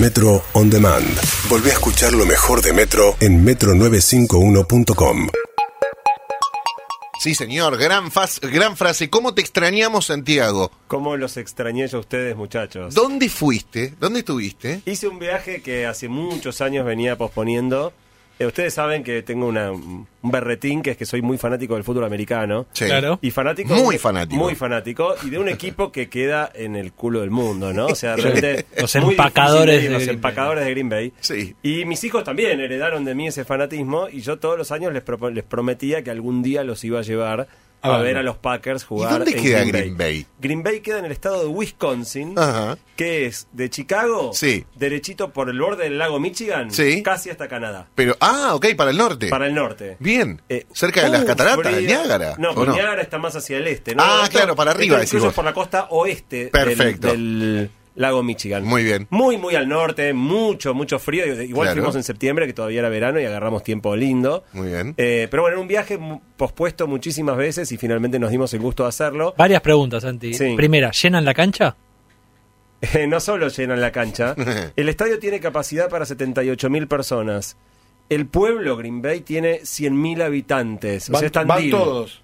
Metro On Demand. Volví a escuchar lo mejor de Metro en metro951.com. Sí, señor, gran, fas- gran frase. ¿Cómo te extrañamos, Santiago? ¿Cómo los extrañé yo a ustedes, muchachos? ¿Dónde fuiste? ¿Dónde estuviste? Hice un viaje que hace muchos años venía posponiendo. Eh, ustedes saben que tengo una, un berretín, que es que soy muy fanático del fútbol americano. Sí. Claro. Y fanático. Muy fanático. Muy fanático. Y de un equipo que queda en el culo del mundo, ¿no? O sea, realmente. Los empacadores difícil de Los Green Bay. empacadores de Green Bay. Sí. Y mis hijos también heredaron de mí ese fanatismo. Y yo todos los años les, propo- les prometía que algún día los iba a llevar a, A ver a los Packers ¿Y jugar. dónde en queda Green Green Bay? Green Bay queda en el estado de Wisconsin, Ajá. que es de Chicago, Sí. derechito por el borde del lago Michigan, Sí. casi hasta Canadá, Pero, ah, ok, para el norte. para el norte. Bien. Eh, Cerca de las un cataratas de. Niágara. No, ¿o porque no? Niágara está más hacia el este. ¿no? Ah, claro, para arriba, esto incluso es por la costa oeste del- Perfecto. Del, lago Michigan. Muy bien. Muy, muy al norte, mucho, mucho frío. Igual Claro. fuimos en septiembre, que todavía era verano, y agarramos tiempo lindo. Muy bien. Eh, pero bueno, era un viaje pospuesto muchísimas veces y finalmente nos dimos el gusto de hacerlo. Varias preguntas, Santi. Sí. Primera, ¿llenan la cancha? Eh, no solo llenan la cancha, el estadio tiene capacidad para 78 mil personas. El pueblo Green Bay tiene 100 mil habitantes. O sea, Van, están van todos.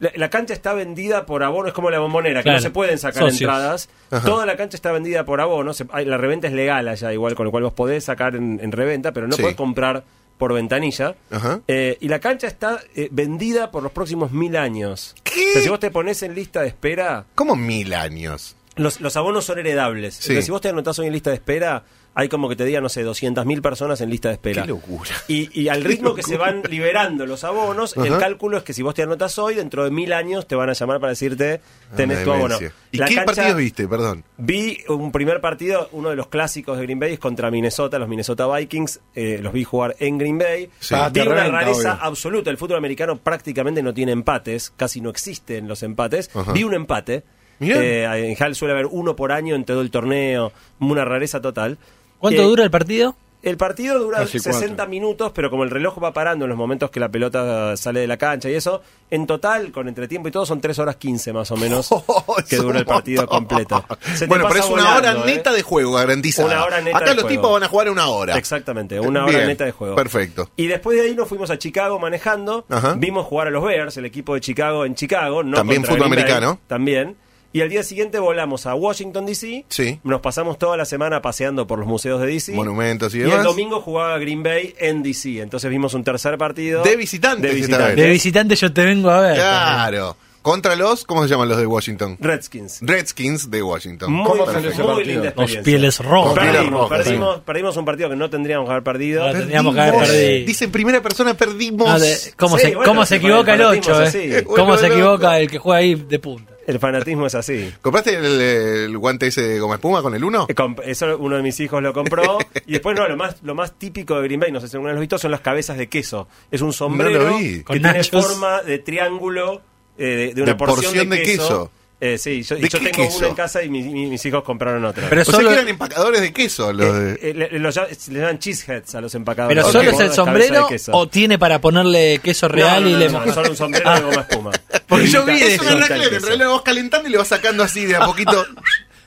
La, la cancha está vendida por abono, es como la bombonera, que no se pueden sacar Socios. entradas. Toda la cancha está vendida por abono. se- la reventa es legal allá, igual, con lo cual vos podés sacar en, en reventa, pero no Sí. podés comprar por ventanilla. Ajá. Eh, y la cancha está eh, vendida por los próximos mil años. ¿Qué? O sea, si vos te pones en lista de espera, ¿Cómo mil años? los, los abonos son heredables. Sí. Entonces, si vos te anotás hoy en lista de espera, hay como que te diga, no sé, 200.000 personas en lista de espera. Qué locura. Y, y al ritmo que se van liberando los abonos, el cálculo es que si vos te anotas hoy, dentro de mil años te van a llamar para decirte, tenés tu abono. ¿Y La qué cancha- partidos viste? Perdón. Vi un primer partido, uno de los clásicos de Green Bay es contra Minnesota, los Minnesota Vikings. eh, los vi jugar en Green Bay. Sí. Ah, Vi una reventa, rareza obvio. absoluta. El fútbol americano prácticamente no tiene empates, casi no existen los empates. Ajá. Vi un empate. Eh, en Hall suele haber uno por año en todo el torneo, una rareza total. ¿Cuánto Eh, dura el partido? el partido dura Casi 60 cuatro. minutos, pero como el reloj va parando en los momentos que la pelota sale de la cancha y eso, en total, con entretiempo y todo, son 3 horas 15 más o menos que Es dura el partido completo. Se Bueno, pero es una volando, hora ¿eh? neta de juego garantizada. Una hora neta Acá de los juego. tipos van a jugar una hora. Exactamente, una hora Bien, neta de juego. Perfecto. Y después de ahí nos fuimos a Chicago manejando. Ajá. Vimos jugar a los Bears, el equipo de Chicago en Chicago. No También fútbol Green Bay, americano. También. Y al día siguiente volamos a Washington, D.C. Sí. Nos pasamos toda la semana paseando por los museos de D.C. Monumentos y Y demás. el domingo jugaba Green Bay en D.C. Entonces vimos un tercer partido. De visitantes De vez. De visitante yo te vengo a ver. Claro. Contra los, ¿cómo se llaman los de Washington? Redskins. Redskins de Washington. Muy, ¿Cómo muy linda? Los pieles rojas. Perdimos, rojas, perdimos, perdimos un partido que no tendríamos que haber perdido. Ah, Teníamos que haber Perdimos. perdido. Dice en primera persona perdimos. Ah, de- ¿Cómo, Sí, se, bueno, cómo sí, se equivoca el fanatismo 8? es Eh? ¿Cómo Bueno, se equivoca el que juega ahí de punta? El fanatismo es así. ¿Compraste el, el guante ese de goma espuma con el 1? Eh, Eso uno de mis hijos lo compró. y después, no, lo más, lo más típico de Green Bay, no sé si alguna vez lo visto, son las cabezas de queso. Es un sombrero No que Con tiene nachos. forma de triángulo eh, de, de una De porción, porción de, de queso. queso. Eh, sí, yo, y ¿De yo qué tengo queso? uno en casa y mi- mi- mis hijos compraron otra. Pero O sea solo, que eran empacadores de queso los de... Eh, eh, le, lo ll- le llaman cheeseheads a los empacadores. pero solo es el sombrero o tiene para ponerle queso No, real no, y no, le no, no, solo un sombrero de goma espuma. Porque yo vi de es una eso. en queso. realidad lo vas calentando y le vas sacando así de a poquito.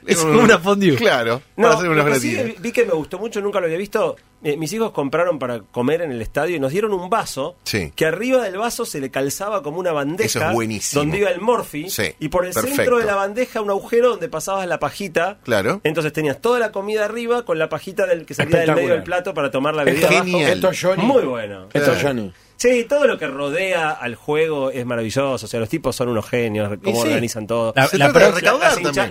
Es como una fondue. Claro, No, para hacer unos lo que sí vi que me gustó mucho, nunca lo había visto. Eh, mis hijos compraron para comer en el estadio y nos dieron un vaso Sí. que arriba del vaso se le calzaba como una bandeja Eso es buenísimo. donde iba el morfi Sí, y por el perfecto. centro de la bandeja un agujero donde pasabas la pajita. Claro. Entonces tenías toda la comida arriba con la pajita del que salía del medio Espectacular. del plato para tomar la bebida abajo. genial. Esto es Johnny. Muy bueno. Esto es Johnny. Sí, todo lo que rodea al juego es maravilloso. O sea, los tipos son unos genios, cómo sí. organizan todo. La-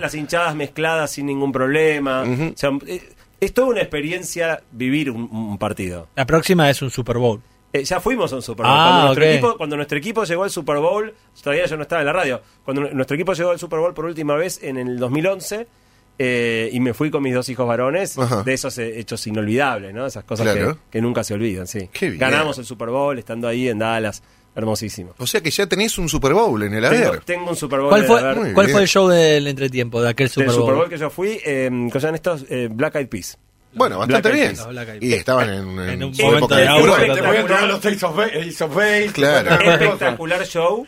las, hinchadas mezcladas sin ningún problema. O sea, eh, es toda una experiencia vivir un, un partido. La próxima es un Super Bowl. Eh, ya fuimos a un Super Bowl. Ah, cuando, nuestro equipo, cuando nuestro equipo llegó al Super Bowl, todavía yo no estaba en la radio. Cuando nu- nuestro equipo llegó al Super Bowl por última vez en el 2011, eh, y me fui con mis dos hijos varones, Ajá. de esos eh, hechos inolvidables, ¿no? Esas cosas Claro. que, que nunca se olvidan, sí. Qué bien. Ganamos el Super Bowl estando ahí en Dallas. Hermosísimo. O sea que ya tenés un Super Bowl en el Tengo, haber. tengo un Super Bowl. ¿Cuál fue, ¿cuál fue el show del entretiempo de aquel Super Bowl? Super Bowl que yo fui, eh, ¿cómo se llaman estos? Eh, Black Eyed Peas. Bueno, bastante Black bien. Y estaban en, en En un momento época de. Te los of Claro. Espectacular show,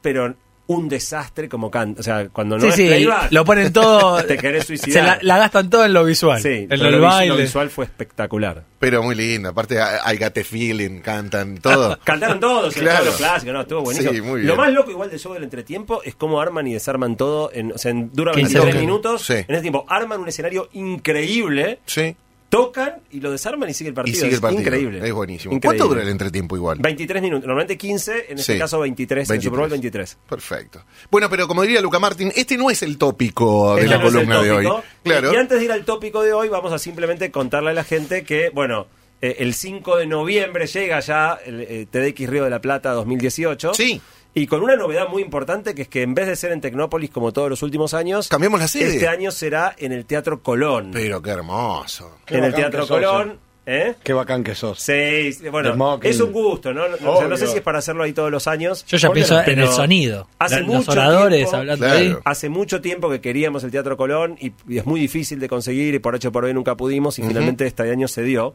pero un desastre como canta. O sea, cuando no Sí, es sí, playback, lo ponen todo. te querés se suicidar. la, la gastan todo en lo visual. Sí, en lo, baile. lo visual fue espectacular. Pero muy lindo. Aparte, I Got the Feeling, cantan todo. Cantaron todos, Claro. los clásicos, no, estuvo buenísimo. Sí, muy Lo bien. más loco igual del show del entretiempo es cómo arman y desarman todo, en, o sea, en- dura 15 23 minutos. minutos. Sí. En ese tiempo arman un escenario increíble, Sí. Tocan y lo desarman y sigue el Y partido. sigue el Es partido. Increíble. Es buenísimo. Increíble. ¿Cuánto dura el entretiempo igual? 23 minutos, normalmente 15, en este Sí. caso 23, en el Super Bowl 23. Perfecto. Bueno, pero como diría Luca Martín, este no es el tópico de Este la no columna de hoy. Claro. Y antes de ir al tópico de hoy, vamos a simplemente contarle a la gente que, bueno, eh, el 5 de noviembre llega ya el eh, TDX Río de la Plata 2018. Sí. Y con una novedad muy importante que es que en vez de ser en Tecnópolis como todos los últimos años, Cambiamos la sede. este año será en el Teatro Colón. Pero qué hermoso. Qué en el Teatro Colón. ¿eh? Qué bacán que sos. Sí, bueno, es un gusto, ¿no? No, o sea, no sé si es para hacerlo ahí todos los años. Yo ya ¿Por qué pienso no? en el sonido. hace La- los mucho oradores tiempo- hablando Claro. ahí. Hace mucho tiempo que queríamos el Teatro Colón y, y es muy difícil de conseguir y por hecho por hoy nunca pudimos y finalmente este año se dio.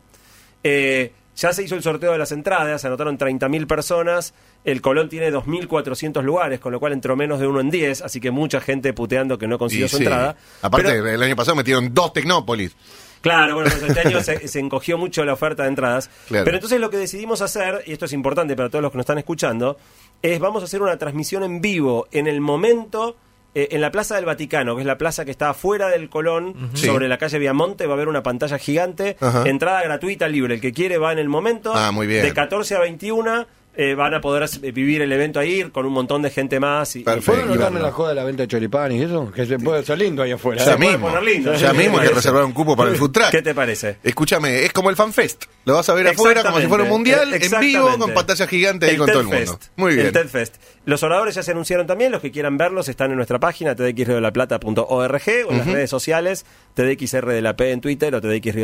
Eh, ya se hizo el sorteo de las entradas, se anotaron 30.000 personas, el Colón tiene 2.400 lugares, con lo cual entró menos de uno en 10, así que mucha gente puteando que no consiguió Y su sí. entrada. Aparte, Pero- el año pasado metieron dos Tecnópolis. Claro, bueno, pues este año se, se encogió mucho la oferta de entradas. Claro. Pero entonces lo que decidimos hacer, y esto es importante para todos los que nos están escuchando, es vamos a hacer una transmisión en vivo en el momento. Eh, en la Plaza del Vaticano, que es la plaza que está afuera del Colón, sobre la calle Viamonte, va a haber una pantalla gigante, entrada gratuita libre. El que quiere va en el momento. Ah, muy bien. De 14 a 21 eh, van a poder eh, vivir el evento ahí con un montón de gente más. Y, Perfecto. ¿Puedo y anotarme verlo. la joda de la venta de choripán y eso? Que se puede ser lindo ahí afuera. Ya ¿eh? puede mismo. poner lindo. Ya ¿Qué mismo hay que reservar un cupo para el food. ¿Qué te parece? Escúchame, es como el FanFest. Lo vas a ver afuera como si fuera un mundial, en vivo, con pantalla gigante ahí con todo el mundo. Fest. Muy bien. El TED Fest. Los oradores ya se anunciaron también, los que quieran verlos están en nuestra página tdxriodelaplata.org o en las redes sociales, tdxr de la P en Twitter o tdx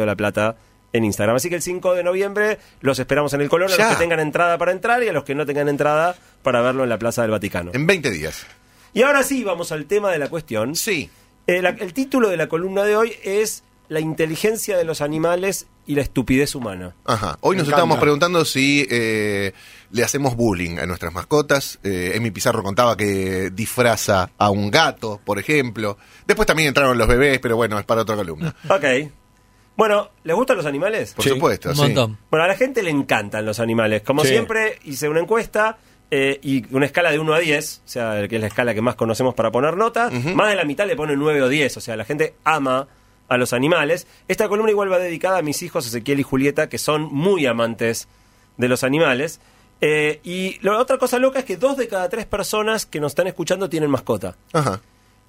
En Instagram. Así que el 5 de noviembre los esperamos en el Colón, a los que tengan entrada para entrar y a los que no tengan entrada para verlo en la Plaza del Vaticano. En 20 días. Y ahora sí, vamos al tema de la cuestión. Sí. Eh, el título de la columna de hoy es La inteligencia de los animales y la estupidez humana. Ajá. Hoy Me nos encanta. estábamos preguntando si eh, le hacemos bullying a nuestras mascotas. Eh, Emi Pizarro contaba que disfraza a un gato, por ejemplo. Después también entraron los bebés, pero bueno, es para otra columna. Ok. Bueno, ¿les gustan los animales? Por Sí, supuesto, Un sí. montón. Bueno, a la gente le encantan los animales. Como Sí. siempre, hice una encuesta eh, y una escala de 1 a 10, o sea, que es la escala que más conocemos para poner nota. Más de la mitad le pone 9 o 10, o sea, la gente ama a los animales. Esta columna igual va dedicada a mis hijos Ezequiel y Julieta, que son muy amantes de los animales. Eh, y la otra cosa loca es que dos de cada tres personas que nos están escuchando tienen mascota. Ajá.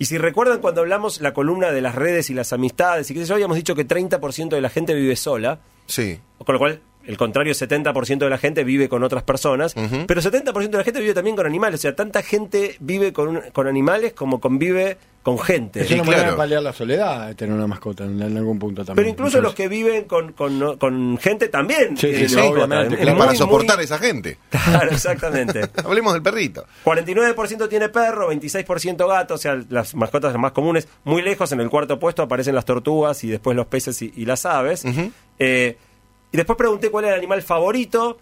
Y si recuerdan cuando hablamos la columna de las redes y las amistades y qué sé yo, habíamos dicho que 30% de la gente vive sola. Sí. Con lo cual, el contrario, 70% de la gente vive con otras personas, Ujú. pero 70% de la gente vive también con animales. O sea, tanta gente vive con, un- con animales como convive con gente. Es Sí, una manera claro. de paliar la soledad, de tener una mascota en, en algún punto también. Pero incluso Entonces, los que viven con, con, con gente también. Sí, sí, mascota. obviamente, para muy, soportar muy- esa gente. Claro, exactamente. Hablemos del perrito. 49% tiene perro, 26% gato, o sea, las mascotas más comunes. Muy lejos, en el cuarto puesto, aparecen las tortugas y después los peces y, y las aves. Eh, y después pregunté cuál era el animal favorito.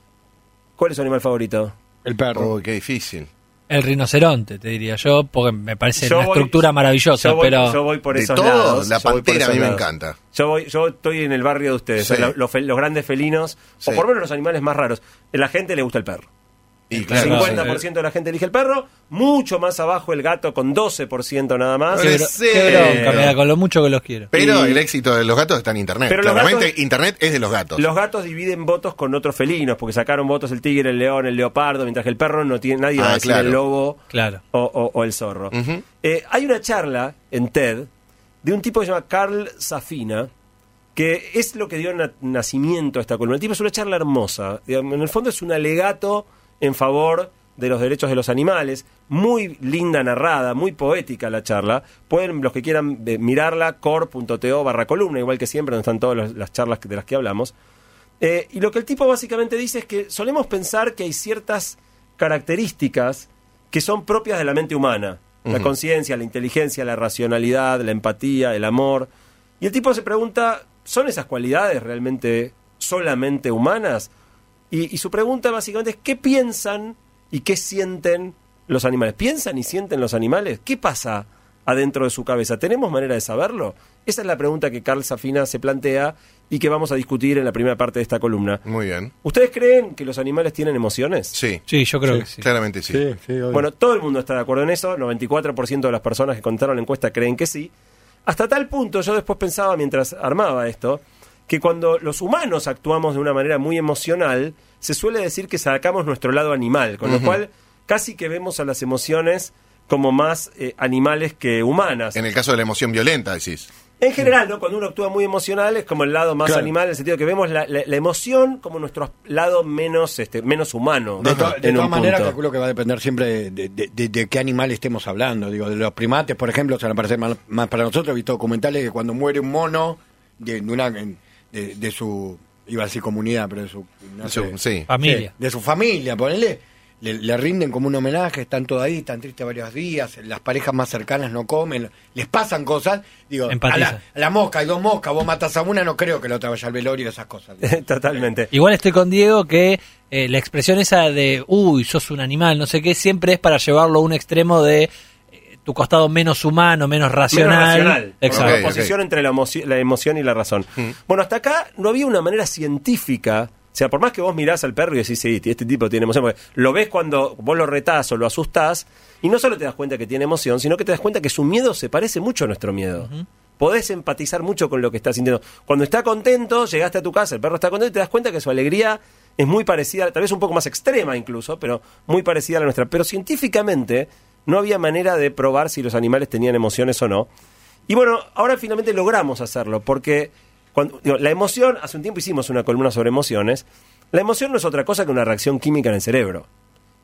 ¿Cuál es su animal favorito? El perro. Oh, qué difícil. El rinoceronte, te diría yo, porque me parece Yo una voy- estructura maravillosa, yo voy, pero yo voy por De esos todo, lados. la pantera a mí me lados. encanta. Yo voy, yo estoy en el barrio de ustedes, Sí. o sea, lo- los, grandes felinos, Sí. o por lo menos los animales más raros. A la gente le gusta el perro. Y El claro, 50% de la gente elige el perro, mucho más abajo el gato con 12% nada más. Qué, bronca, da con lo mucho que los quiero. Pero Y- el éxito de los gatos está en Internet. Pero Claramente gatos- Internet es de los gatos. Los gatos dividen votos con otros felinos, porque sacaron votos el tigre, el león, el leopardo, mientras que el perro no tiene nadie va Ah, a decir claro. el lobo Claro. o, o- o el zorro. Eh, hay una charla en TED de un tipo que se llama Carl Safina, que es lo que dio na- nacimiento a esta columna. El tipo es una charla hermosa. En el fondo es un alegato en favor de los derechos de los animales. Muy linda narrada, muy poética la charla. Pueden, los que quieran eh, mirarla, core.to barra columna, igual que siempre, donde están todas las charlas de las que hablamos. Eh, y lo que el tipo básicamente dice es que solemos pensar que hay ciertas características que son propias de la mente humana. La conciencia, la inteligencia, la racionalidad, la empatía, el amor. Y el tipo se pregunta, ¿son esas cualidades realmente solamente humanas? Y, y su pregunta básicamente es, ¿qué piensan y qué sienten los animales? ¿Piensan y sienten los animales? ¿Qué pasa adentro de su cabeza? ¿Tenemos manera de saberlo? Esa es la pregunta que Carl Safina se plantea y que vamos a discutir en la primera parte de esta columna. Muy bien. ¿Ustedes creen que los animales tienen emociones? Sí, Sí, yo creo que sí. claramente sí. Sí, sí, obvio. Bueno, todo el mundo está de acuerdo en eso, 94% de las personas que contaron la encuesta creen que sí. Hasta tal punto, yo después pensaba mientras armaba esto, que cuando los humanos actuamos de una manera muy emocional, se suele decir que sacamos nuestro lado animal, con lo cual casi que vemos a las emociones como más eh, animales que humanas. En el caso de la emoción violenta, decís. En general, ¿no? Cuando uno actúa muy emocional es como el lado más Claro. animal, en el sentido que vemos la, la- la emoción como nuestro lado menos, este, menos humano. De, to- de todas maneras, calculo que va a depender siempre de, de- de- de qué animal estemos hablando. Digo, de los primates, por ejemplo, se van a parecer más, más para nosotros. He visto documentales que cuando muere un mono de, de una, de, de su, iba a decir comunidad, pero de su, no Su- sé, sí. Familia. De su familia, ponele. Le, le rinden como un homenaje, están todos ahí, están tristes varios días, las parejas más cercanas no comen, les pasan cosas. Digo, a la, a la mosca, hay dos moscas, vos matas a una, no creo que la otra vaya al velorio y esas cosas. Totalmente. Igual estoy con Diego que eh, la expresión esa de, uy, sos un animal, no sé qué, siempre es para llevarlo a un extremo de tu costado menos humano, menos racional. Menos racional. Exacto. Ok, Una oposición entre la, emoci- la emoción y la razón. Bueno, hasta acá no había una manera científica. O sea, por más que vos mirás al perro y decís, sí, este tipo tiene emoción, porque lo ves cuando vos lo retás o lo asustás, y no solo te das cuenta que tiene emoción, sino que te das cuenta que su miedo se parece mucho a nuestro miedo. Podés empatizar mucho con lo que está sintiendo. Cuando está contento, llegaste a tu casa, el perro está contento y te das cuenta que su alegría es muy parecida, tal vez un poco más extrema incluso, pero muy parecida a la nuestra. Pero científicamente no había manera de probar si los animales tenían emociones o no. Y bueno, ahora finalmente logramos hacerlo, porque cuando, la emoción, hace un tiempo hicimos una columna sobre emociones, la emoción no es otra cosa que una reacción química en el cerebro.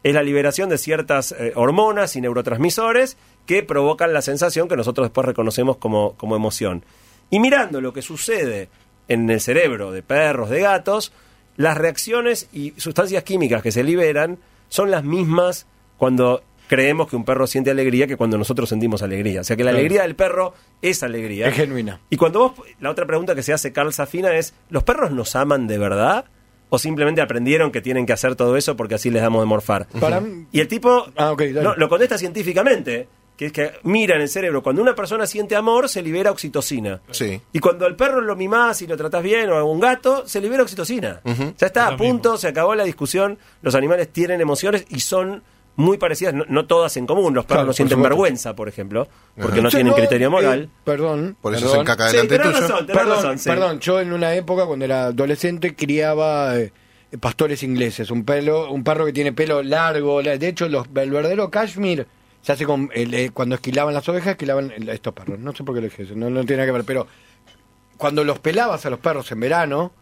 Es la liberación de ciertas eh, hormonas y neurotransmisores que provocan la sensación que nosotros después reconocemos como, como emoción. Y mirando lo que sucede en el cerebro de perros, de gatos, las reacciones y sustancias químicas que se liberan son las mismas cuando creemos que un perro siente alegría que cuando nosotros sentimos alegría. O sea que la Claro. alegría del perro es alegría. Es genuina. Y cuando vos, la otra pregunta que se hace Carl Safina es, ¿los perros nos aman de verdad? ¿O simplemente aprendieron que tienen que hacer todo eso porque así les damos de morfar? Para Y el tipo Ah, lo contesta científicamente, que es que mira en el cerebro, cuando una persona siente amor, se libera oxitocina. Sí. Y cuando al perro lo mimás y lo tratás bien, o a un gato, se libera oxitocina. Ya está, Es a punto, se acabó la discusión. Los animales tienen emociones y son muy parecidas, no, no todas en común. Los perros Claro, no sienten supuesto. vergüenza, por ejemplo, porque Ajá. no Yo tienen no, criterio eh, moral. perdón. Por eso perdón. se encaca Sí, delante tenés tuyo. razón, Perdón, razón, sí. perdón, yo en una época cuando era adolescente criaba eh, pastores ingleses, un pelo, un perro que tiene pelo largo, la- de hecho los, el verdadero cashmere se hace con el, eh, cuando esquilaban las ovejas, esquilaban el- estos perros, no sé por qué lo dije eso, no, no tiene nada que ver, pero cuando los pelabas a los perros en verano,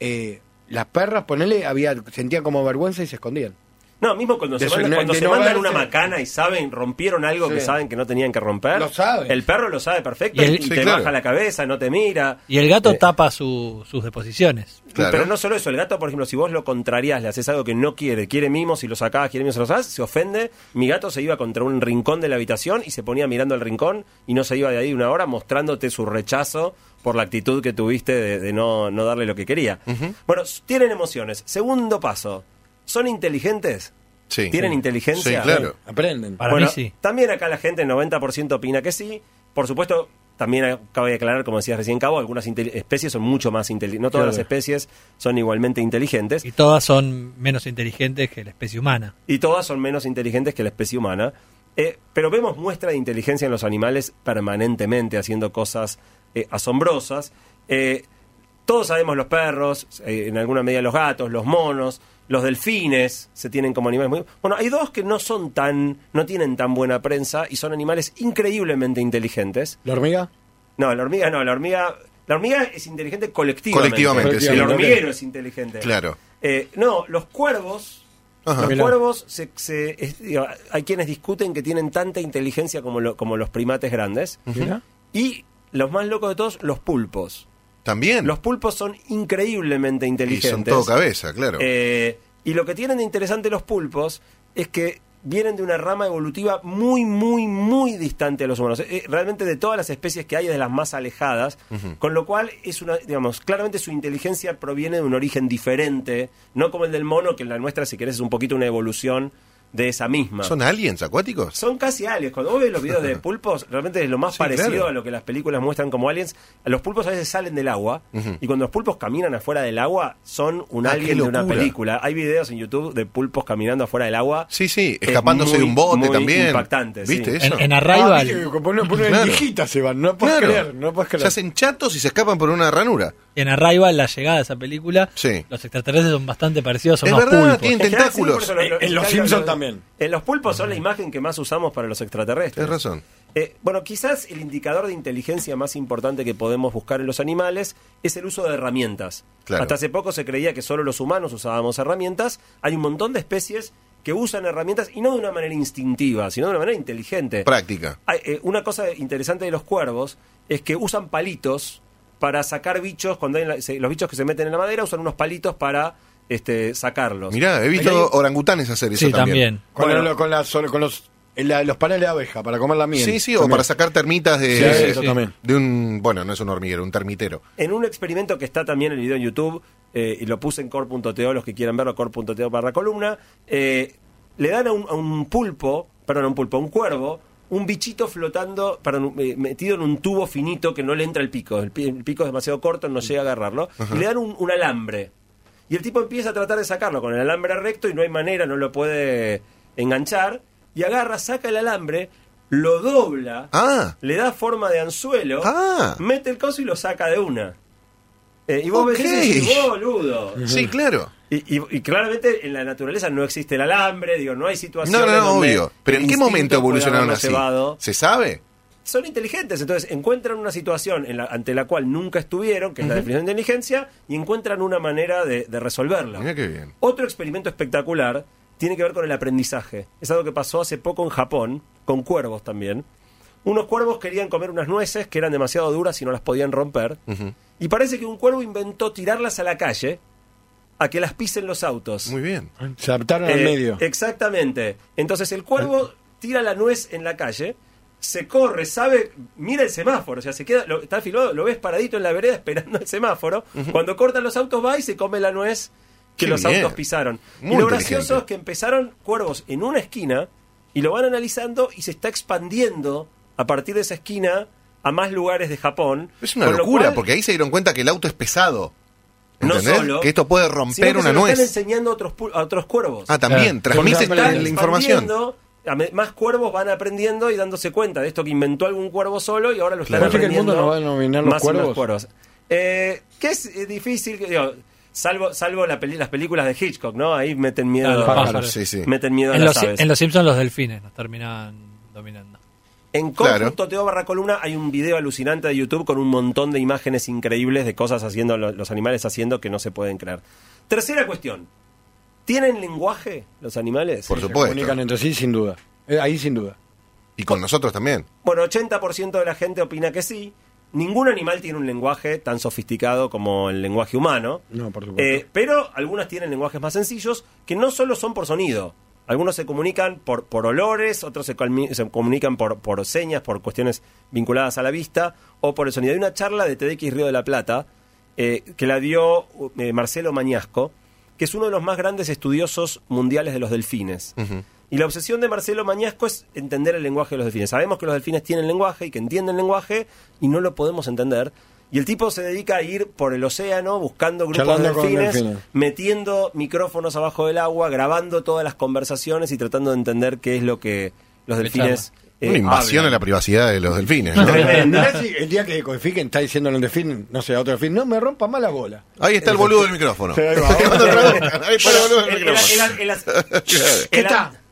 eh, las perras, ponele, había, sentían como vergüenza y se escondían. No, mismo cuando De se su- mandan, cuando se no mandan verse. una macana y saben, rompieron algo que saben que no tenían que romper. Lo sabe. El perro lo sabe perfecto Y y, el- Sí, te claro. baja la cabeza, no te mira. Y el gato Eh, tapa su- sus deposiciones. Claro. Pero no solo eso, el gato, por ejemplo, si vos lo contrarías, le haces algo que no quiere, quiere mimos y lo sacás, quiere mimos y lo sacás, se ofende. Mi gato se iba contra un rincón de la habitación y se ponía mirando al rincón y no se iba de ahí una hora mostrándote su rechazo por la actitud que tuviste de, de no, no darle lo que quería. Bueno, tienen emociones. Segundo paso, ¿son inteligentes? Sí. ¿Tienen inteligencia? Sí, claro. Aprenden. Para bueno, mí sí. También acá la gente, el 90% opina que sí. Por supuesto, también acabo de aclarar, como decías recién, Cabo, algunas especies son mucho más inteligentes. No todas Claro. las especies son igualmente inteligentes. Y todas son menos inteligentes que la especie humana. Y todas son menos inteligentes que la especie humana. Eh, pero vemos muestra de inteligencia en los animales permanentemente, haciendo cosas eh, asombrosas. Eh, todos sabemos los perros, eh, en alguna medida los gatos, los monos, los delfines se tienen como animales muy... Bueno, hay dos que no son tan, no tienen tan buena prensa y son animales increíblemente inteligentes. ¿La hormiga? No, la hormiga no, la hormiga... La hormiga es inteligente colectivamente. Colectivamente, sí. El hormiguero es inteligente. Claro. Eh, no, los cuervos Ajá. los Mirá. cuervos, se, se- es- digo, hay quienes discuten que tienen tanta inteligencia como, lo- como los primates grandes. Mira. Y los más locos de todos, los pulpos. También. Los pulpos son increíblemente y inteligentes. son todo cabeza, claro. Eh, y lo que tienen de interesante los pulpos es que vienen de una rama evolutiva muy, muy, muy distante de los humanos. Eh, realmente de todas las especies que hay, es de las más alejadas. Con lo cual, es una, digamos, claramente su inteligencia proviene de un origen diferente. No como el del mono, que la nuestra, si querés, es un poquito una evolución de esa misma. ¿Son aliens acuáticos? Son casi aliens. Cuando vos ves los videos de pulpos, realmente es lo más Sí, parecido claro. a lo que las películas muestran como aliens. Los pulpos a veces salen del agua y cuando los pulpos caminan afuera del agua son un Ah, alien de una película. Hay videos en YouTube de pulpos caminando afuera del agua. Sí, sí, Es escapándose muy, de un bote muy también. impactante. ¿Viste En- eso? En, en Ah, Arrival, viste que por una, por una Claro. endijita se van, no puedes Claro. creer, no puedes Se creer. hacen chatos y se escapan por una ranura. en Arrival, la llegada de esa película, Sí. los extraterrestres son bastante parecidos, son Es unos verdad, pulpos. tienen En tentáculos. lo- lo- En Los lo- Simpson lo- también. En los pulpos son la imagen que más usamos para los extraterrestres. Tienes razón. Eh, bueno, quizás el indicador de inteligencia más importante que podemos buscar en los animales es el uso de herramientas. Claro. Hasta hace poco se creía que solo los humanos usábamos herramientas. Hay un montón de especies que usan herramientas y no de una manera instintiva, sino de una manera inteligente. Práctica. Hay, eh, una cosa interesante de los cuervos es que usan palitos para sacar bichos. Cuando hay la- se- los bichos que se meten en la madera usan unos palitos para este, sacarlos. Mirá, he visto orangutanes hacer eso Sí, también. también. Con, Bueno. lo- con, las- con los, la- los paneles de abeja para comer la miel. Sí, sí, o para sacar termitas de, Sí, de- eso también. de un, bueno, no es un hormiguero, un termitero. En un experimento que está también en el video en YouTube, eh, y lo puse en core.to, los que quieran verlo, core.to barra columna, eh, le dan a un, a un pulpo, perdón, a un pulpo, a un cuervo, un bichito flotando, perdón, eh, metido en un tubo finito que no le entra el pico. El, pi- el pico es demasiado corto, no llega a agarrarlo. Y le dan un, un alambre. Y el tipo empieza a tratar de sacarlo con el alambre recto y no hay manera, no lo puede enganchar. Y agarra, saca el alambre, lo dobla, Ah, le da forma de anzuelo, Ah. mete el coso y lo saca de una. Eh, y vos Ok. ves eso y decís, boludo. sí, claro. Y, y- y claramente en la naturaleza no existe el alambre, digo, no hay No, situaciones no, no, donde obvio. Pero ¿en qué momento evolucionaron así? llevado. ¿Se sabe? Son inteligentes, entonces encuentran una situación en la- ante la cual nunca estuvieron, que es la definición de inteligencia, y encuentran una manera de, de resolverla. Mira qué bien. Otro experimento espectacular tiene que ver con el aprendizaje. Es algo que pasó hace poco en Japón, con cuervos también. Unos cuervos querían comer unas nueces que eran demasiado duras y no las podían romper. Y parece que un cuervo inventó tirarlas a la calle a que las pisen los autos. Muy bien. Se adaptaron al Eh, medio. Exactamente. Entonces el cuervo tira la nuez en la calle, se corre, sabe, mira el semáforo, o sea, se queda, lo- está filmado, lo ves paradito en la vereda esperando el semáforo. Cuando cortan los autos va y se come la nuez que Qué los bien. autos pisaron. Muy y lo gracioso es que empezaron cuervos en una esquina y lo van analizando y se está expandiendo a partir de esa esquina a más lugares de Japón. Es una lo locura, cual- porque ahí se dieron cuenta que el auto es pesado. no solo, que esto puede sino romper que una se lo están nuez. enseñando a otros, a otros cuervos. Ah, también, Claro. transmite Se la, están la información. A Más cuervos van aprendiendo y dándose cuenta de esto que inventó algún cuervo solo y ahora lo están Claro. ¿Parece que el aprendiendo. mundo nos va a denominar los más y más cuervos? cuervos. Eh, que es eh, difícil, que- digo, salvo, salvo la peli- las películas de Hitchcock, ¿no? Ahí meten miedo, Claro, pájaros. pájaros. Sí, sí. meten miedo a En las los, aves. en los Simpsons los delfines nos terminaban dominando. En Claro. com.to barra columna hay un video alucinante de YouTube con un montón de imágenes increíbles de cosas haciendo lo- los animales haciendo que no se pueden creer. Tercera cuestión. ¿Tienen lenguaje los animales? Por Se supuesto. comunican entre sí sin duda. Eh, ahí sin duda. Y con nosotros también. Bueno, 80% de la gente opina que sí. Ningún animal tiene un lenguaje tan sofisticado como el lenguaje humano. No, por supuesto. Eh, pero algunas tienen lenguajes más sencillos que no solo son por sonido. Algunos se comunican por, por olores, otros se, se comunican por, por señas, por cuestiones vinculadas a la vista o por el sonido. Hay una charla de TDX Río de la Plata eh, que la dio eh, Marcelo Mañasco, que es uno de los más grandes estudiosos mundiales de los delfines. Y la obsesión de Marcelo Mañasco es entender el lenguaje de los delfines. Sabemos que los delfines tienen lenguaje y que entienden lenguaje y no lo podemos entender. Y el tipo se dedica a ir por el océano buscando grupos de delfines, delfines. metiendo micrófonos abajo del agua, grabando todas las conversaciones y tratando de entender qué es lo que los delfines eh, Una invasión hablan. a la privacidad de los delfines. el día que codifiquen está diciendo un delfín, no sé, a otro delfín, no me rompa más la bola. Ahí está el boludo del micrófono. Ahí está el boludo del micrófono.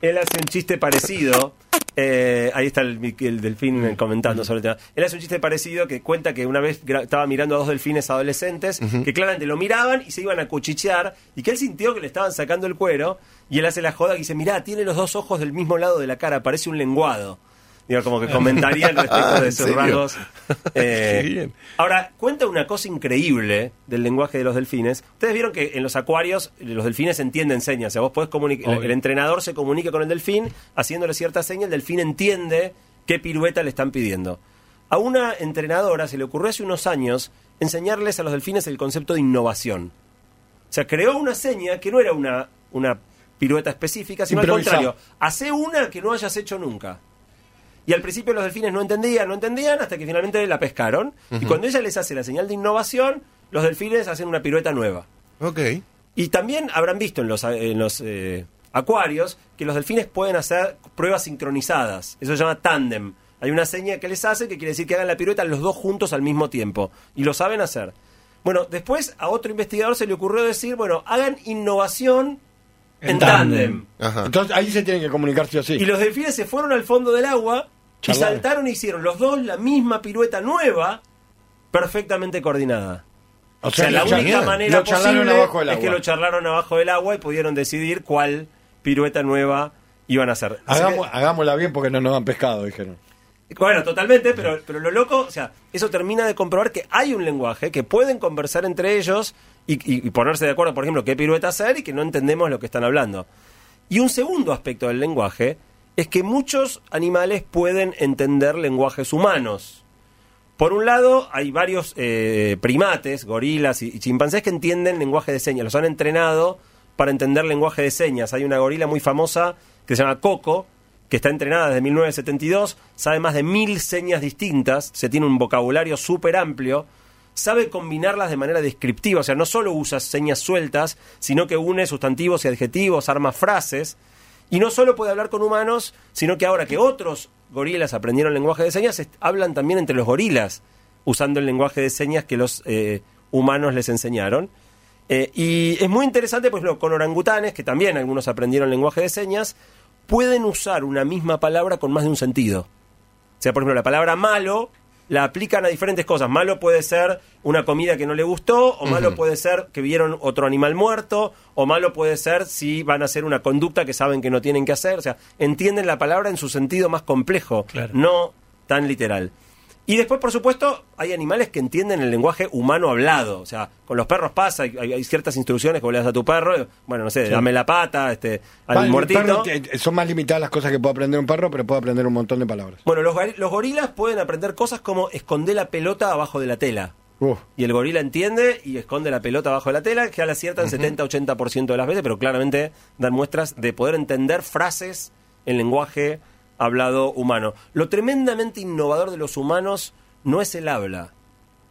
Él hace un chiste parecido. Eh, ahí está el, el delfín comentando sobre el tema. Él hace un chiste parecido que cuenta que una vez estaba mirando a dos delfines adolescentes que claramente lo miraban y se iban a cuchichear y que él sintió que le estaban sacando el cuero y él hace la joda y dice, mirá, tiene los dos ojos del mismo lado de la cara, parece un lenguado. Digo, como que comentaría respecto de ¿en sus rasgos. Eh, Qué bien. Ahora, cuenta una cosa increíble del lenguaje de los delfines. Ustedes vieron que en los acuarios los delfines entienden señas. O sea, vos podés comunicar, el, entrenador se comunica con el delfín haciéndole cierta seña, el delfín entiende qué pirueta le están pidiendo. A una entrenadora se le ocurrió hace unos años enseñarles a los delfines el concepto de innovación. O sea, creó una seña que no era una, una pirueta específica, sino al contrario, hace una que no hayas hecho nunca. Y al principio los delfines no entendían, no entendían, hasta que finalmente la pescaron. Y cuando ella les hace la señal de innovación, los delfines hacen una pirueta nueva. Ok. Y también habrán visto en los, en los eh, acuarios que los delfines pueden hacer pruebas sincronizadas. Eso se llama tándem. Hay una seña que les hace que quiere decir que hagan la pirueta los dos juntos al mismo tiempo. Y lo saben hacer. Bueno, después a otro investigador se le ocurrió decir, bueno, hagan innovación en, En tándem. Entonces ahí se tienen que comunicar sí o sí. Y los delfines se fueron al fondo del agua y saltaron e hicieron los dos la misma pirueta nueva, perfectamente coordinada. O sea, la única manera posible abajo del es que lo charlaron abajo del agua y pudieron decidir cuál pirueta nueva iban a hacer. Así Hagamos- que- hagámosla bien porque no nos dan pescado, dijeron. bueno, totalmente, pero, pero lo loco, o sea, eso termina de comprobar que hay un lenguaje, que pueden conversar entre ellos y, y- y ponerse de acuerdo, por ejemplo, qué pirueta hacer y que no entendemos lo que están hablando. Y un segundo aspecto del lenguaje es que muchos animales pueden entender lenguajes humanos. Por un lado, hay varios eh, primates, gorilas y, chimpancés que entienden lenguaje de señas. Los han entrenado para entender lenguaje de señas. Hay una gorila muy famosa que se llama Coco, que está entrenada desde 1972, sabe más de mil señas distintas, se tiene un vocabulario súper amplio, sabe combinarlas de manera descriptiva, o sea, no solo usa señas sueltas, sino que une sustantivos y adjetivos, arma frases, y no solo puede hablar con humanos, sino que ahora que otros gorilas aprendieron lenguaje de señas, hablan también entre los gorilas, usando el lenguaje de señas que los eh, humanos les enseñaron. Eh, y es muy interesante, pues, con orangutanes, que también algunos aprendieron lenguaje de señas, pueden usar una misma palabra con más de un sentido. O sea, por ejemplo, la palabra malo la aplican a diferentes cosas. Malo puede ser una comida que no le gustó, o malo puede ser que vieron otro animal muerto, o malo puede ser si van a hacer una conducta que saben que no tienen que hacer. O sea, entienden la palabra en su sentido más complejo, Claro. no tan literal. Y después, por supuesto, hay animales que entienden el lenguaje humano hablado. O sea, con los perros pasa, hay, hay ciertas instrucciones que vos le das a tu perro, bueno, no sé, dame la pata, este, al Vale, muertito. perro son más limitadas las cosas que puede aprender un perro, pero puede aprender un montón de palabras. Bueno, los, gorilas pueden aprender cosas como esconder la pelota abajo de la tela. Uf. Y el gorila entiende y esconde la pelota abajo de la tela, que la aciertan 70-80% de las veces, pero claramente dan muestras de poder entender frases en lenguaje hablado humano. Lo tremendamente innovador de los humanos no es el habla,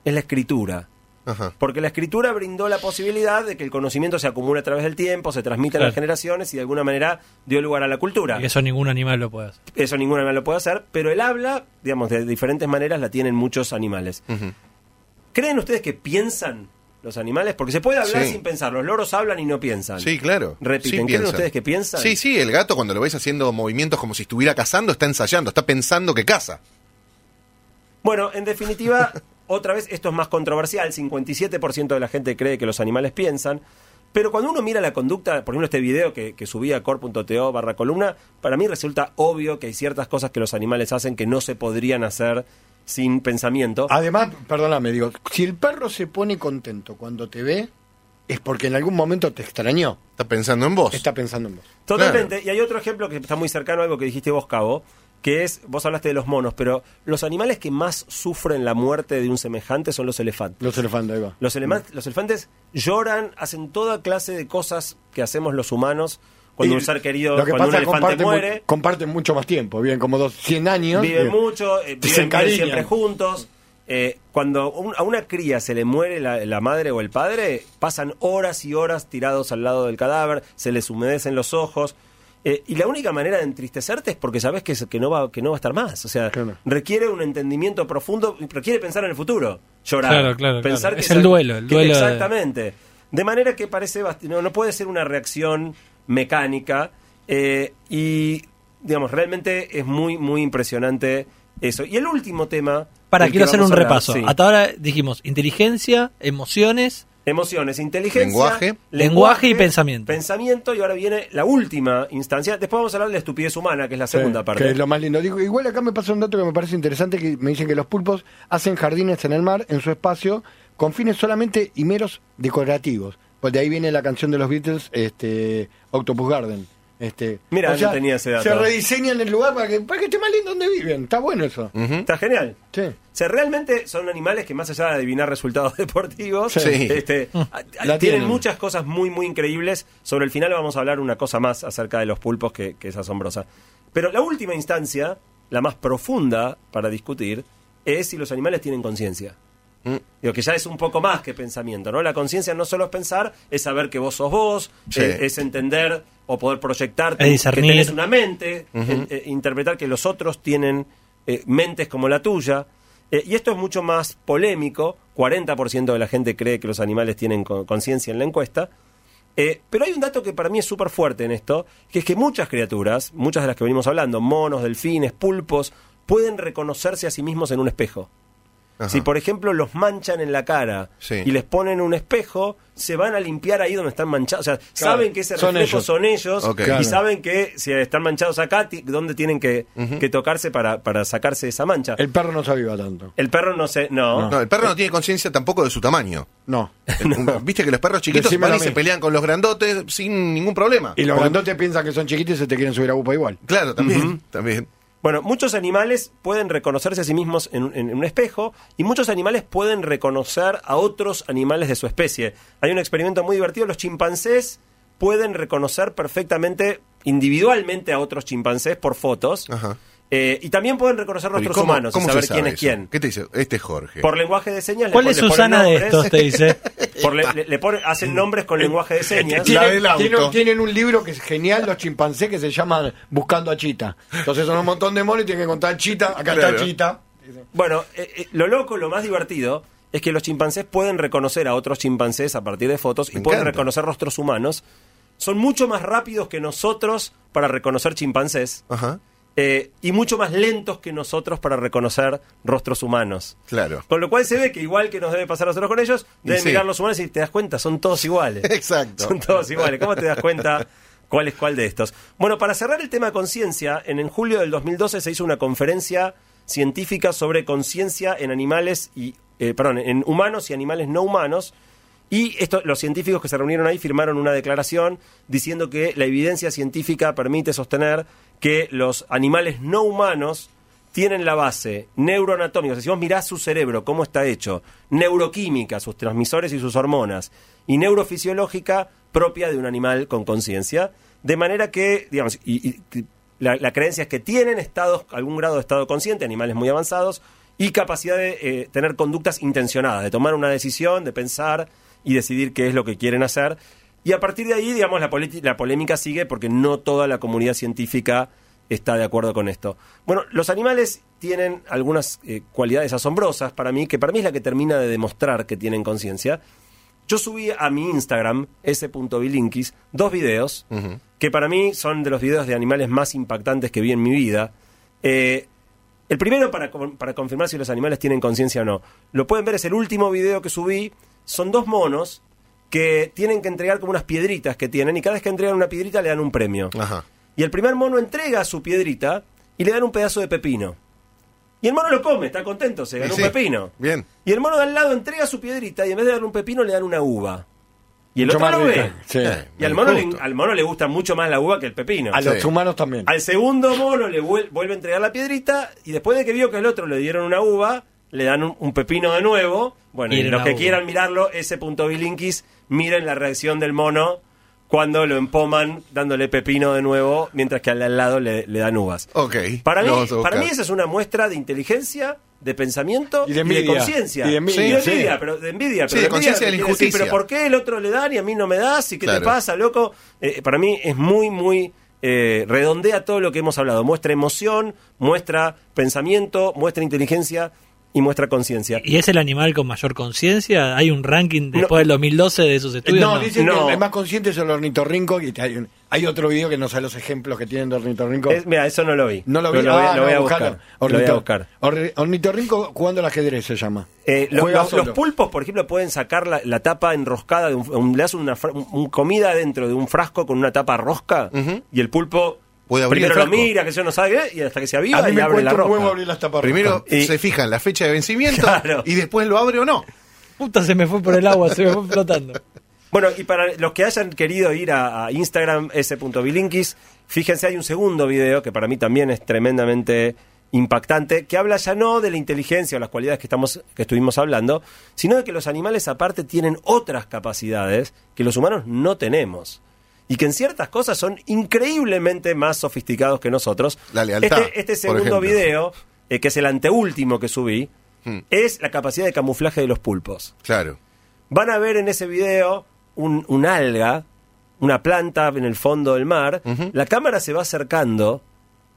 es la escritura. Ajá. Porque la escritura brindó la posibilidad de que el conocimiento se acumule a través del tiempo, se transmita en las generaciones y de alguna manera dio lugar a la cultura. Y eso ningún animal lo puede hacer. Eso ningún animal lo puede hacer, pero el habla, digamos, de diferentes maneras la tienen muchos animales. ¿Creen ustedes que piensan los animales? Porque se puede hablar Sí. sin pensar. Los loros hablan y no piensan. Sí, claro. Repiten. Sí, ¿Creen ustedes que piensan? Sí, sí, el gato cuando lo ves haciendo movimientos como si estuviera cazando, está ensayando, está pensando que caza. Bueno, en definitiva, otra vez, esto es más controversial. 57% de la gente cree que los animales piensan. Pero cuando uno mira la conducta, por ejemplo, este video que, que subí a core.to barra columna, para mí resulta obvio que hay ciertas cosas que los animales hacen que no se podrían hacer sin pensamiento. Además, perdóname, digo, si el perro se pone contento cuando te ve, es porque en algún momento te extrañó. Está pensando en vos. Está pensando en vos. Totalmente. Y hay otro ejemplo que está muy cercano a algo que dijiste vos, Cabo, que es, vos hablaste de los monos, pero los animales que más sufren la muerte de un semejante son los elefantes. Los elefantes, ahí va. Los, elema- los elefantes lloran, hacen toda clase de cosas que hacemos los humanos cuando Y un ser querido, lo que cuando un pasa, elefante comparten, mu- muere. comparten mucho más tiempo, viven como dos, 100 años. Viven eh, mucho, eh, viven, siempre juntos. Eh, cuando un- a una cría se le muere la, la madre o el padre, pasan horas y horas tirados al lado del cadáver, se les humedecen los ojos. eh, y la única manera de entristecerte es porque sabes que, que, no va, que no va a estar más. O sea, Claro. requiere un entendimiento profundo, requiere pensar en el futuro. Llorar. Claro, claro, Pensar claro. que Es el duelo, el duelo Exactamente. De manera que parece no, no puede ser una reacción mecánica eh, y digamos realmente es muy muy impresionante eso. Y el último tema Para, quiero hacer un hablar, repaso. sí. Hasta ahora dijimos inteligencia, emociones, Emociones, inteligencia, Lenguaje. Lenguaje y pensamiento. Pensamiento y ahora viene la última instancia. Después vamos a hablar de la estupidez humana, que es la Sí, segunda parte. Que es lo más lindo. Digo, igual acá me pasa un dato que me parece interesante, que me dicen que los pulpos hacen jardines en el mar, en su espacio, con fines solamente y meros decorativos. Pues de ahí viene la canción de los Beatles, este, Octopus Garden. Este, Mira, no tenía ese dato. Se rediseñan el lugar para que, para que esté más lindo donde viven. Está bueno eso. Está genial. Sí. O sea, realmente son animales que más allá de adivinar resultados deportivos, Sí. este, tienen tienen. muchas cosas muy, muy increíbles. Sobre el final vamos a hablar una cosa más acerca de los pulpos que, que es asombrosa. Pero la última instancia, la más profunda para discutir, es si los animales tienen conciencia. Digo, que ya es un poco más que pensamiento, ¿no? La conciencia no solo es pensar, es saber que vos sos vos, Sí. eh, es entender o poder proyectarte Es que tenés una mente, en- eh, interpretar que los otros tienen eh, mentes como la tuya. Eh, y esto es mucho más polémico. 40% de la gente cree que los animales tienen co- conciencia en la encuesta. Eh, pero hay un dato que para mí es súper fuerte en esto, que es que muchas criaturas, muchas de las que venimos hablando, monos, delfines, pulpos, pueden reconocerse a sí mismos en un espejo. Ajá. Si, por ejemplo, los manchan en la cara Sí. y les ponen un espejo, se van a limpiar ahí donde están manchados. O sea, saben que ese son reflejo ellos. son ellos y Claro. saben que si están manchados acá, dónde tienen que, que tocarse para, para sacarse esa mancha. El, El perro no se aviva tanto. perro no sé, no. No, el perro no tiene conciencia tampoco de su tamaño. No. Viste que los perros chiquitos van y se pelean con los grandotes sin ningún problema. Y los Porque- grandotes piensan que son chiquitos y se te quieren subir a upa igual. Claro, también. también. Bueno, muchos animales pueden reconocerse a sí mismos en, un- espejo y muchos animales pueden reconocer a otros animales de su especie. Hay un experimento muy divertido, los chimpancés pueden reconocer perfectamente individualmente a otros chimpancés por fotos Ajá. Eh, y también pueden reconocer ¿y rostros cómo- humanos y cómo se saber sabe quién es quién. ¿Qué te dice? Este es Jorge. Por lenguaje de señas. le ¿Cuál es le ponen Susana de nombres, estos? Te dice. por le, le- le ponen- hacen nombres con lenguaje de señas. Tiene- del auto. tienen- tienen un libro que es genial, los chimpancés, que se llama Buscando a Chita. Entonces son un montón de monos y tienen que contar Chita. Acá Claro. está Chita. Bueno, eh, eh, lo loco, lo más divertido, es que los chimpancés pueden reconocer a otros chimpancés a partir de fotos y pueden encanta. reconocer rostros humanos. Son mucho más rápidos que nosotros para reconocer chimpancés Ajá. Eh, y mucho más lentos que nosotros para reconocer rostros humanos. Claro. Con lo cual se ve que igual que nos debe pasar a nosotros con ellos, deben sí. mirar los humanos y te das cuenta, son todos iguales. Exacto. Son todos iguales. ¿Cómo te das cuenta cuál es cuál de estos? Bueno, para cerrar el tema conciencia, en, en julio del 2012 se hizo una conferencia científica sobre conciencia en animales y eh, perdón, en humanos y animales no humanos. Y esto, los científicos que se reunieron ahí firmaron una declaración diciendo que la evidencia científica permite sostener que los animales no humanos tienen la base neuroanatómica. O sea, si vos mirás su cerebro, cómo está hecho, neuroquímica, sus transmisores y sus hormonas, y neurofisiológica propia de un animal con conciencia. De manera que, digamos, y, y- la creencia es que tienen estados, algún grado de estado consciente, animales muy avanzados, y capacidad de eh, tener conductas intencionadas, de tomar una decisión, de pensar y decidir qué es lo que quieren hacer. Y a partir de ahí, digamos, la, la polémica sigue porque no toda la comunidad científica está de acuerdo con esto. Bueno, los animales tienen algunas eh, cualidades asombrosas para mí, que para mí es la que termina de demostrar que tienen conciencia. Yo subí a mi Instagram, s.bilinkis, dos videos que para mí son de los videos de animales más impactantes que vi en mi vida. Eh, el primero, para, para confirmar si los animales tienen conciencia o no, lo pueden ver, es el último video que subí. Son dos monos que tienen que entregar como unas piedritas que tienen y cada vez que entregan una piedrita le dan un premio. Ajá. Y el primer mono entrega su piedrita y le dan un pedazo de pepino. Y el mono lo come, está contento, se ganó Sí, un pepino. Bien. Y el mono de al lado entrega su piedrita y en vez de darle un pepino le dan una uva. Y el Mucho otro lo ve. Sí. Y al mono, le, al mono le gusta mucho más la uva que el pepino. A los Sí. humanos también. Al segundo mono le vuel- vuelve a entregar la piedrita y después de que vio que al otro le dieron una uva, le dan un, un pepino de nuevo. Bueno, y los que uva. quieran mirarlo, ese punto bilinkis, miren la reacción del mono cuando lo empoman dándole pepino de nuevo, mientras que al lado le, le dan uvas. Ok. Para mí, para mí esa es una muestra de inteligencia, de pensamiento Y de conciencia. Y de envidia, Sí, de envidia, sí. pero de envidia. Sí, pero de conciencia de la quiere decir, injusticia. Pero ¿por qué el otro le dan y a mí no me das? ¿Y qué Claro. te pasa, loco? Eh, para mí es muy, muy... eh, redondea todo lo que hemos hablado. Muestra emoción, muestra pensamiento, muestra inteligencia y muestra conciencia. ¿Y es el animal con mayor conciencia? ¿Hay un ranking después No. del 2012 de esos estudios? no, No. dicen No. que el más consciente es el ornitorrinco. Y hay, un- hay otro video que no sé los ejemplos que tienen de ornitorrinco. Es- mira, eso no lo vi. no lo vi. Lo, voy, a- Ah, lo voy no, a buscalo. buscar. Lo voy a buscar. Orri- Ornitorrinco jugando al ajedrez se llama. Eh, los, los pulpos, por ejemplo, pueden sacar la, la tapa enroscada, de un, un- le das una un- comida dentro de un frasco con una tapa rosca Ujú. y el pulpo Puede abrir primero el lo mira, que yo no sabe y hasta que se aviva A mí y abre la abrir las tapas Primero. Y- se fijan la fecha de vencimiento Claro. y después lo abre o no. Puta, se me fue por el agua, se me fue flotando. Bueno, y para los que hayan querido ir a, a Instagram, s.bilinkis, fíjense, hay un segundo video que para mí también es tremendamente impactante, que habla ya no de la inteligencia o las cualidades que, estamos, que estuvimos hablando, sino de que los animales aparte tienen otras capacidades que los humanos no tenemos. Y que en ciertas cosas son increíblemente más sofisticados que nosotros. La lealtad, Este, este segundo video, eh, que es el anteúltimo que subí, Hmm. es la capacidad de camuflaje de los pulpos. Claro. Van a ver en ese video un, un alga, una planta en el fondo del mar. La cámara se va acercando.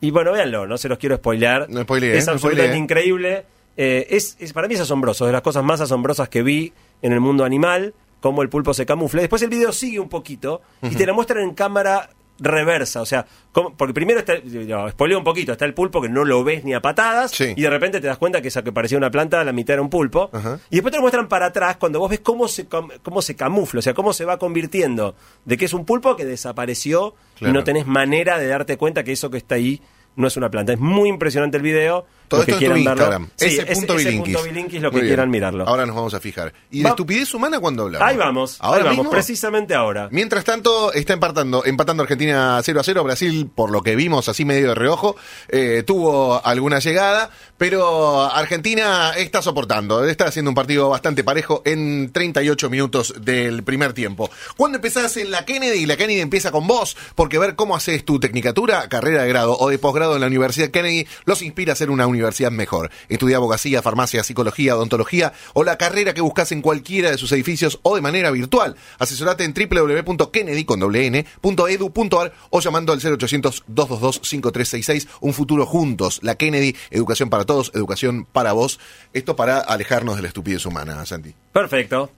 Y bueno, véanlo, no se los quiero spoilear. No spoileé, es absolutamente increíble. Eh, es, es- para mí es asombroso, de las cosas más asombrosas que vi en el mundo animal, cómo el pulpo se camufla. Después el video sigue un poquito y te lo muestran en cámara reversa, o sea, cómo- porque primero está, no, spoileo un poquito, está el pulpo que no lo ves ni a patadas Sí. y de repente te das cuenta que esa que parecía una planta, la mitad era un pulpo. Y después te lo muestran para atrás cuando vos ves cómo se, cómo se camufla, o sea, cómo se va convirtiendo de que es un pulpo que desapareció Claro. y no tenés manera de darte cuenta que eso que está ahí no es una planta. Es muy impresionante el video. Todo que esto tu quieran verlo. Instagram. Sí, ese punto ese bilinkis. punto bilinkis, lo Muy que bien. quieran mirarlo. Ahora nos vamos a fijar. ¿Y de estupidez humana cuándo hablamos? Ahí vamos, Ahora ahí vamos, mismo. precisamente ahora. Mientras tanto, está empatando, empatando Argentina 0 a 0. Brasil, por lo que vimos así medio de reojo, eh, tuvo alguna llegada, pero Argentina está soportando. Está haciendo un partido bastante parejo en 38 minutos del primer tiempo. Cuando empezás en la Kennedy, la Kennedy empieza con vos, porque ver cómo haces tu tecnicatura, carrera de grado o de posgrado en la Universidad Kennedy los inspira a ser una universidad mejor. Estudia abogacía, farmacia, psicología, odontología o la carrera que buscas en cualquiera de sus edificios o de manera virtual. Asesorate en www.kennedy.edu.ar o llamando al 0800 222 5366. Un futuro juntos. La Kennedy, educación para todos, educación para vos. Esto para alejarnos de la estupidez humana, Santi. Perfecto.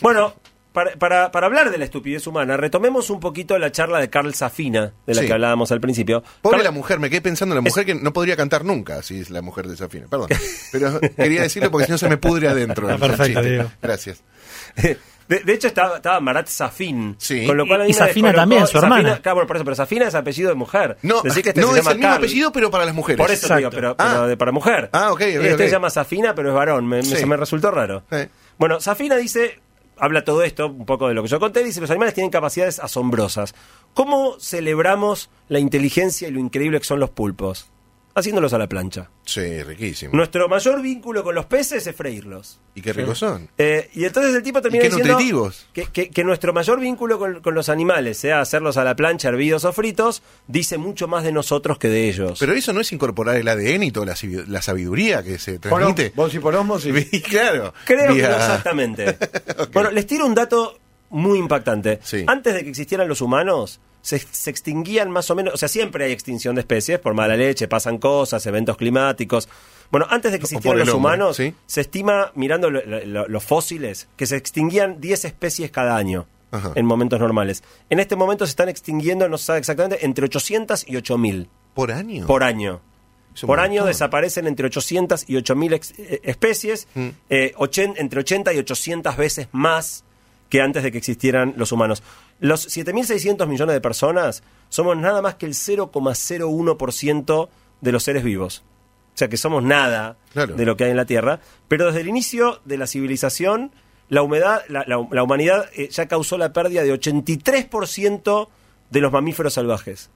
Bueno, para, para, para hablar de la estupidez humana, retomemos un poquito la charla de Carl Safina, de la Sí. que hablábamos al principio. Pobre Carl- la mujer, me quedé pensando en la mujer que no podría cantar nunca, si es la mujer de Safina. Perdón. Pero quería decirlo porque si no se me pudre adentro. El perfecto, chiste. Diego. Gracias. De, de hecho, estaba, estaba Marat Safin. Sí. Con lo cual a mí Y- Safina también, su Safina- hermana. Claro, bueno, por eso, pero Safina es apellido de mujer. No, Decir que este no se es llama el mismo Carl. apellido, pero para las mujeres. Por eso, Exacto. digo, pero, Ah. pero de, para mujer. Ah, ok, ok, Este se llama Safina, pero es varón. Me, me- Sí. se me resultó raro. Eh. Bueno, Safina dice, habla todo esto, un poco de lo que yo conté, dice, los animales tienen capacidades asombrosas. ¿Cómo celebramos la inteligencia y lo increíble que son los pulpos? Haciéndolos a la plancha. Sí, riquísimo. Nuestro mayor vínculo con los peces es freírlos. Y qué ricos son. Eh, y entonces el tipo termina qué diciendo nutritivos. Que, que- que nuestro mayor vínculo con, con los animales, sea hacerlos a la plancha, hervidos o fritos, dice mucho más de nosotros que de ellos. Pero eso no es incorporar el ADN y toda la, la sabiduría que se Por transmite. vos y por osmosis. Y claro. Creo que no exactamente. Bueno, les tiro un dato muy impactante. Sí. Antes de que existieran los humanos, se, se extinguían más o menos, o sea, siempre hay extinción de especies, por mala leche, pasan cosas, eventos climáticos. Bueno, antes de que existieran los hombre, humanos, ¿sí? se estima, mirando lo- lo- los fósiles, que se extinguían 10 especies cada año. Ajá. En momentos normales. En este momento se están extinguiendo, no se sabe exactamente, entre 800 y 8000 ¿Por año? por año. Por año desaparecen entre 800 y 8000 ex- eh, especies, Mm. eh, entre 80 y 800 veces más que antes de que existieran los humanos. Los 7.600 millones de personas somos nada más que el 0,01% de los seres vivos. O sea que somos nada Claro. de lo que hay en la Tierra. Pero desde el inicio de la civilización, la, humedad, la, la- la humanidad eh, ya causó la pérdida de 83% de los mamíferos salvajes.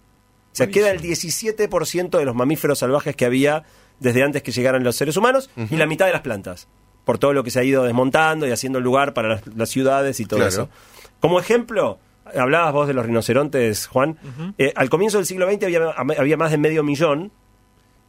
O sea, queda el 17% de los mamíferos salvajes que había desde antes que llegaran los seres humanos y la mitad de las plantas. Por todo lo que se ha ido desmontando y haciendo lugar para las, las ciudades y todo Claro. eso. Como ejemplo, hablabas vos de los rinocerontes, Juan. Eh, al comienzo del siglo XX había, había más de medio millón.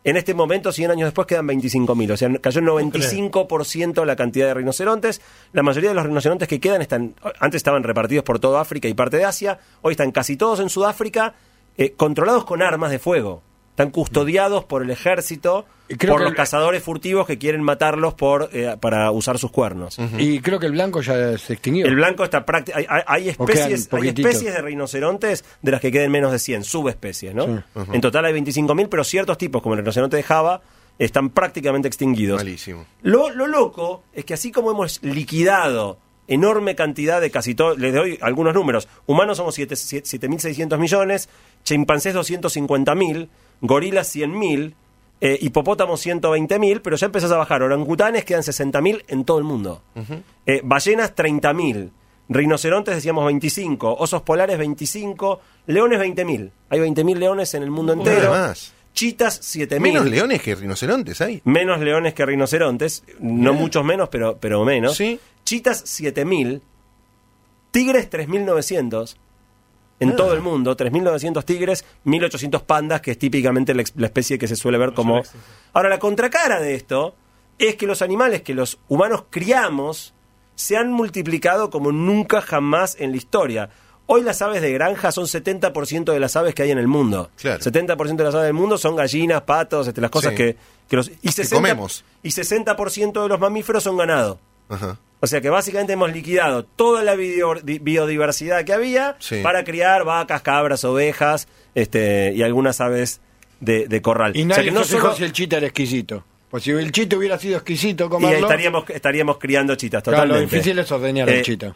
En este momento, 100 años después, quedan 25.000. O sea, cayó en 95% la cantidad de rinocerontes. La mayoría de los rinocerontes que quedan están, antes estaban repartidos por toda África y parte de Asia. Hoy están casi todos en Sudáfrica, eh, controlados con armas de fuego. Están custodiados por el ejército, creo por que los el- cazadores furtivos que quieren matarlos por, eh, para usar sus cuernos. Y creo que el blanco ya se extinguió. El blanco está prácti- hay, hay- especies, hay especies de rinocerontes de las que queden menos de 100, subespecies, ¿no? Sí. En total hay 25.000, pero ciertos tipos, como el rinoceronte de Java, están prácticamente extinguidos. Malísimo. Lo, lo loco es que así como hemos liquidado enorme cantidad de casi todo, les doy algunos números, humanos somos siete- siete- 7.600 millones, chimpancés 250.000, gorilas 100.000, eh, hipopótamos 120.000, pero ya empezás a bajar, orangutanes quedan 60.000 en todo el mundo, Eh, ballenas 30.000, Rinocerontes decíamos 25, osos polares 25, leones 20.000. Hay 20.000 leones en el mundo entero. Nada más. Chitas 7.000. Menos leones que rinocerontes hay. Menos leones que rinocerontes, no muchos menos, pero, pero menos. Sí. Chitas 7000, tigres 3900 en Ah. todo el mundo, 3900 tigres, 1800 pandas, que es típicamente la, especie que se suele ver como... Ahora, la contracara de esto es que los animales que los humanos criamos se han multiplicado como nunca jamás en la historia. Hoy las aves de granja son 70% de las aves que hay en el mundo. Claro. 70% de las aves del mundo son gallinas, patos, este, las cosas Sí. que, que los... Y 60, comemos. Y 60% de los mamíferos son ganado. Ajá. O sea que básicamente hemos liquidado toda la bio- di- biodiversidad que había Sí. para criar vacas, cabras, ovejas este, y algunas aves de, de corral. Y o nadie sea que no se fijó solo- si el chita era exquisito. Pues si el chita hubiera sido exquisito y comerlo, estaríamos, estaríamos criando chitas claro, lo totalmente. difícil es ordeñar Eh, el chita.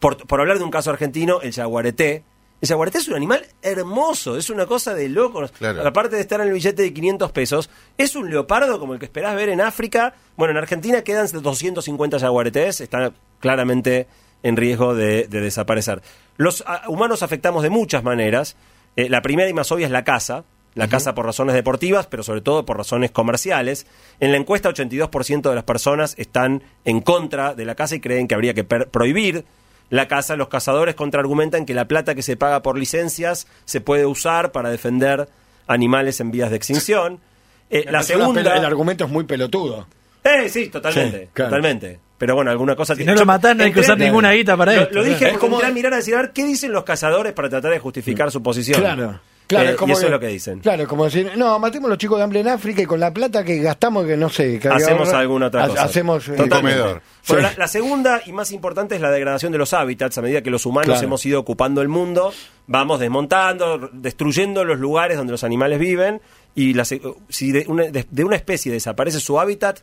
por, por hablar de un caso argentino, el jaguareté. El jaguareté es un animal hermoso, es una cosa de locos. Claro. Aparte de estar en el billete de 500 pesos, es un leopardo como el que esperás ver en África. Bueno, en Argentina quedan 250 jaguaretés, están claramente en riesgo de, de desaparecer. Los ah, humanos afectamos de muchas maneras. Eh, la primera y más obvia es la caza. La caza por razones deportivas, pero sobre todo por razones comerciales. En la encuesta, 82% de las personas están en contra de la caza y creen que habría que prohibir la caza. Los cazadores contraargumentan que la plata que se paga por licencias se puede usar para defender animales en vías de extinción. Eh, la Es segunda... el argumento es muy pelotudo. Eh, sí, totalmente, Sí, claro. totalmente. Pero bueno, alguna cosa... Si no lo matás, no hay que usar ninguna guita para lo, esto. Lo dije Es porque como- entré a mirar a decir, a ver, ¿qué dicen los cazadores para tratar de justificar su posición? Claro. Claro, Eh, como y eso es lo que dicen. Claro, es como decir, no, matemos a los chicos de hambre en África y con la plata que gastamos, que no sé, que Hacemos ahorra- alguna otra ha- cosa. Hacemos eh, comedor. Bueno, Sí. la, la segunda y más importante es la degradación de los hábitats. A medida que los humanos Claro. hemos ido ocupando el mundo, vamos desmontando, destruyendo los lugares donde los animales viven. Y la se- si de una, de- de una especie desaparece su hábitat,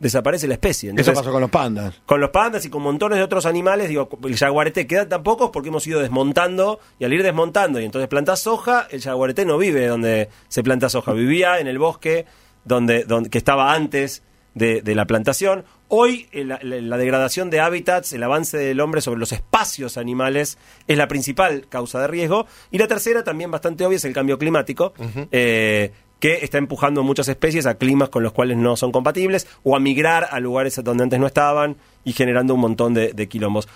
desaparece la especie. Eso Entonces, pasó con los pandas. con los pandas y con montones de otros animales, digo, el jaguarete quedan tan pocos porque hemos ido desmontando y al ir desmontando y entonces plantas soja, el jaguarete no vive donde se planta soja, vivía en el bosque donde, donde que estaba antes de, de la plantación. Hoy eh, la, la- la degradación de hábitats, el avance del hombre sobre los espacios animales es la principal causa de riesgo. Y la tercera, también bastante obvia, es el cambio climático. eh, que está empujando muchas especies a climas con los cuales no son compatibles o a migrar a lugares donde antes no estaban y generando un montón de, de quilombos.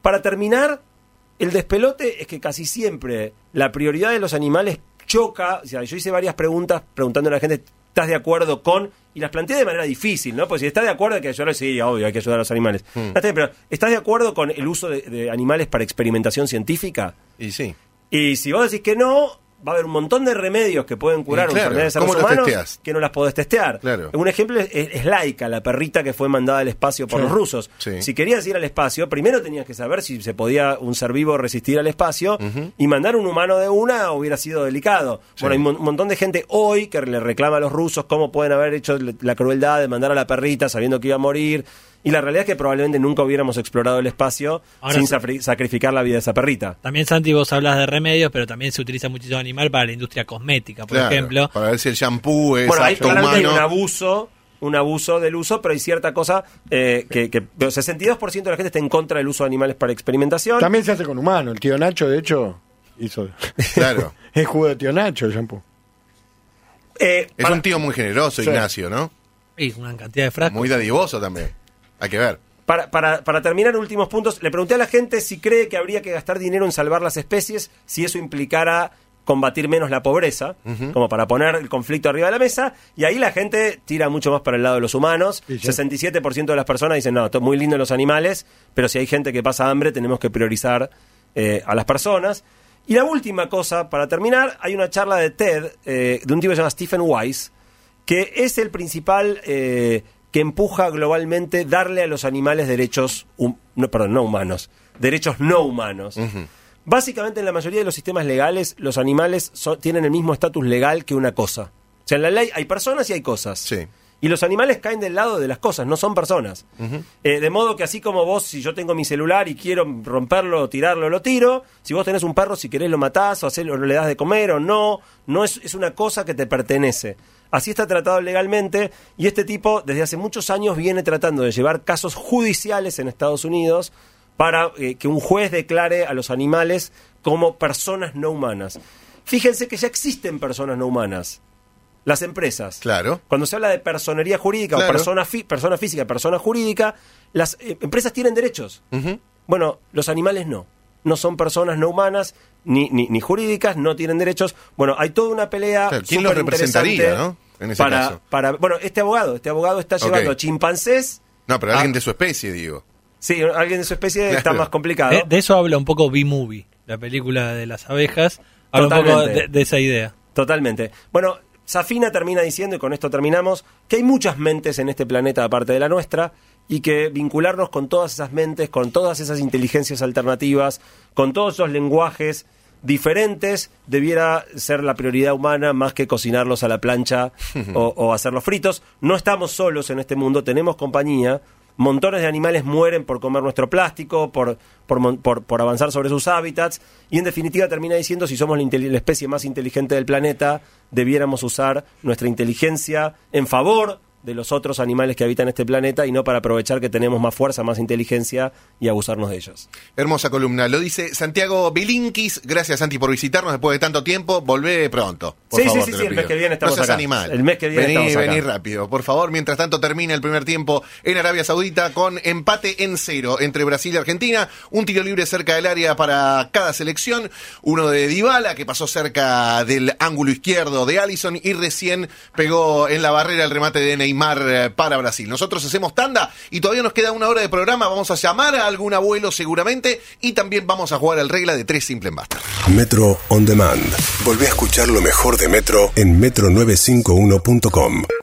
Para terminar, el despelote es que casi siempre la prioridad de los animales choca. O sea, yo hice varias preguntas preguntando a la gente, ¿estás de acuerdo con? Y las planteé de manera difícil, ¿no? Pues si estás de acuerdo hay que ayudar, sí, obvio, hay que ayudar a los animales. Bien, pero ¿estás de acuerdo con el uso de, de animales para experimentación científica? Y sí. Y si vos decís que no, va a haber un montón de remedios que pueden curar claro, enfermedades a ¿cómo los humanos que no las podés testear. Claro. Un ejemplo es, es Laika, la perrita que fue mandada al espacio por los rusos. Sí. Si querías ir al espacio, primero tenías que saber si se podía un ser vivo resistir al espacio y mandar un humano de una hubiera sido delicado. Bueno, hay un mon- un montón de gente hoy que le reclama a los rusos cómo pueden haber hecho la crueldad de mandar a la perrita sabiendo que iba a morir. Y la realidad es que probablemente nunca hubiéramos explorado el espacio Ahora sin sí. sacrificar la vida de esa perrita. También, Santi, vos hablas de remedios, pero también se utiliza muchísimo animal para la industria cosmética, por Claro, ejemplo. Para ver si el shampoo es Bueno, hay, apto claramente hay un humano. abuso, un abuso del uso, pero hay cierta cosa eh, que, que el 62% de la gente está en contra del uso de animales para experimentación. También se hace con humano. El tío Nacho, de hecho, hizo. Claro. es jugo de tío Nacho el shampoo. Eh, Es para, un tío muy generoso, Sí. Ignacio, ¿no? Y una cantidad de frascos. Muy dadivoso también. Hay que ver. para, para- para terminar, últimos puntos, le pregunté a la gente si cree que habría que gastar dinero en salvar las especies, si eso implicara combatir menos la pobreza, como para poner el conflicto arriba de la mesa, y ahí la gente tira mucho más para el lado de los humanos. Sí, sí. 67% de las personas dicen, no, esto es muy lindo los animales, pero si hay gente que pasa hambre, tenemos que priorizar eh, a las personas. Y la última cosa, para terminar, hay una charla de TED eh, de un tipo que se llama Stephen Weiss, que es el principal eh, que empuja globalmente darle a los animales derechos, hum- no, perdón, no humanos, derechos no humanos. Básicamente en la mayoría de los sistemas legales los animales tienen el mismo estatus legal que una cosa. O sea, en la ley hay personas y hay cosas. Sí. Y los animales caen del lado de las cosas, no son personas. Eh, de modo que así como vos, si yo tengo mi celular y quiero romperlo o tirarlo, lo tiro. Si vos tenés un perro, si querés lo matás o le das de comer o no. No es, es una cosa que te pertenece. Así está tratado legalmente y este tipo desde hace muchos años viene tratando de llevar casos judiciales en Estados Unidos para eh, que un juez declare a los animales como personas no humanas. Fíjense que ya existen personas no humanas. Las empresas. Claro. Cuando se habla de personería jurídica Claro. o persona, fi- persona física, persona jurídica, las eh, empresas tienen derechos. Bueno, los animales no. No son personas no humanas ni, ni, ni jurídicas, no tienen derechos. Bueno, hay toda una pelea. Claro, ¿quién los representaría, no? En ese para, caso. para, bueno, este abogado, este abogado está llevando chimpancés. No, pero a- alguien de su especie, digo. Sí, alguien de su especie está más complicado. De, de eso habla un poco B-Movie, la película de las abejas. Habla un poco Totalmente. de, de esa idea. Totalmente. Bueno, Safina termina diciendo, y con esto terminamos, que hay muchas mentes en este planeta aparte de la nuestra, y que vincularnos con todas esas mentes, con todas esas inteligencias alternativas, con todos esos lenguajes diferentes, debiera ser la prioridad humana más que cocinarlos a la plancha o, o hacerlos fritos. No estamos solos en este mundo, tenemos compañía. Montones de animales mueren por comer nuestro plástico, por, por, por- por avanzar sobre sus hábitats, y en definitiva termina diciendo si somos la especie más inteligente del planeta, debiéramos usar nuestra inteligencia en favor de los otros animales que habitan este planeta y no para aprovechar que tenemos más fuerza, más inteligencia y abusarnos de ellos. Hermosa columna. Lo dice Santiago Bilinkis. Gracias, Santi, por visitarnos después de tanto tiempo. Volvé pronto. Por Sí, sí, favor, sí, sí, el mes que viene estamos no seas acá. animal. El mes que viene vení, estamos acá. Vení rápido, por favor. Mientras tanto, termina el primer tiempo en Arabia Saudita con empate en cero entre Brasil y Argentina. Un tiro libre cerca del área para cada selección. Uno de Dybala, que pasó cerca del ángulo izquierdo de Allison y recién pegó en la barrera el remate de Neymar eh, para Brasil. Nosotros hacemos tanda y todavía nos queda una hora de programa. Vamos a llamar a algún abuelo seguramente y también vamos a jugar al regla de tres simple en basta. Metro On Demand. Volvé a escuchar lo mejor de Metro en metro951.com.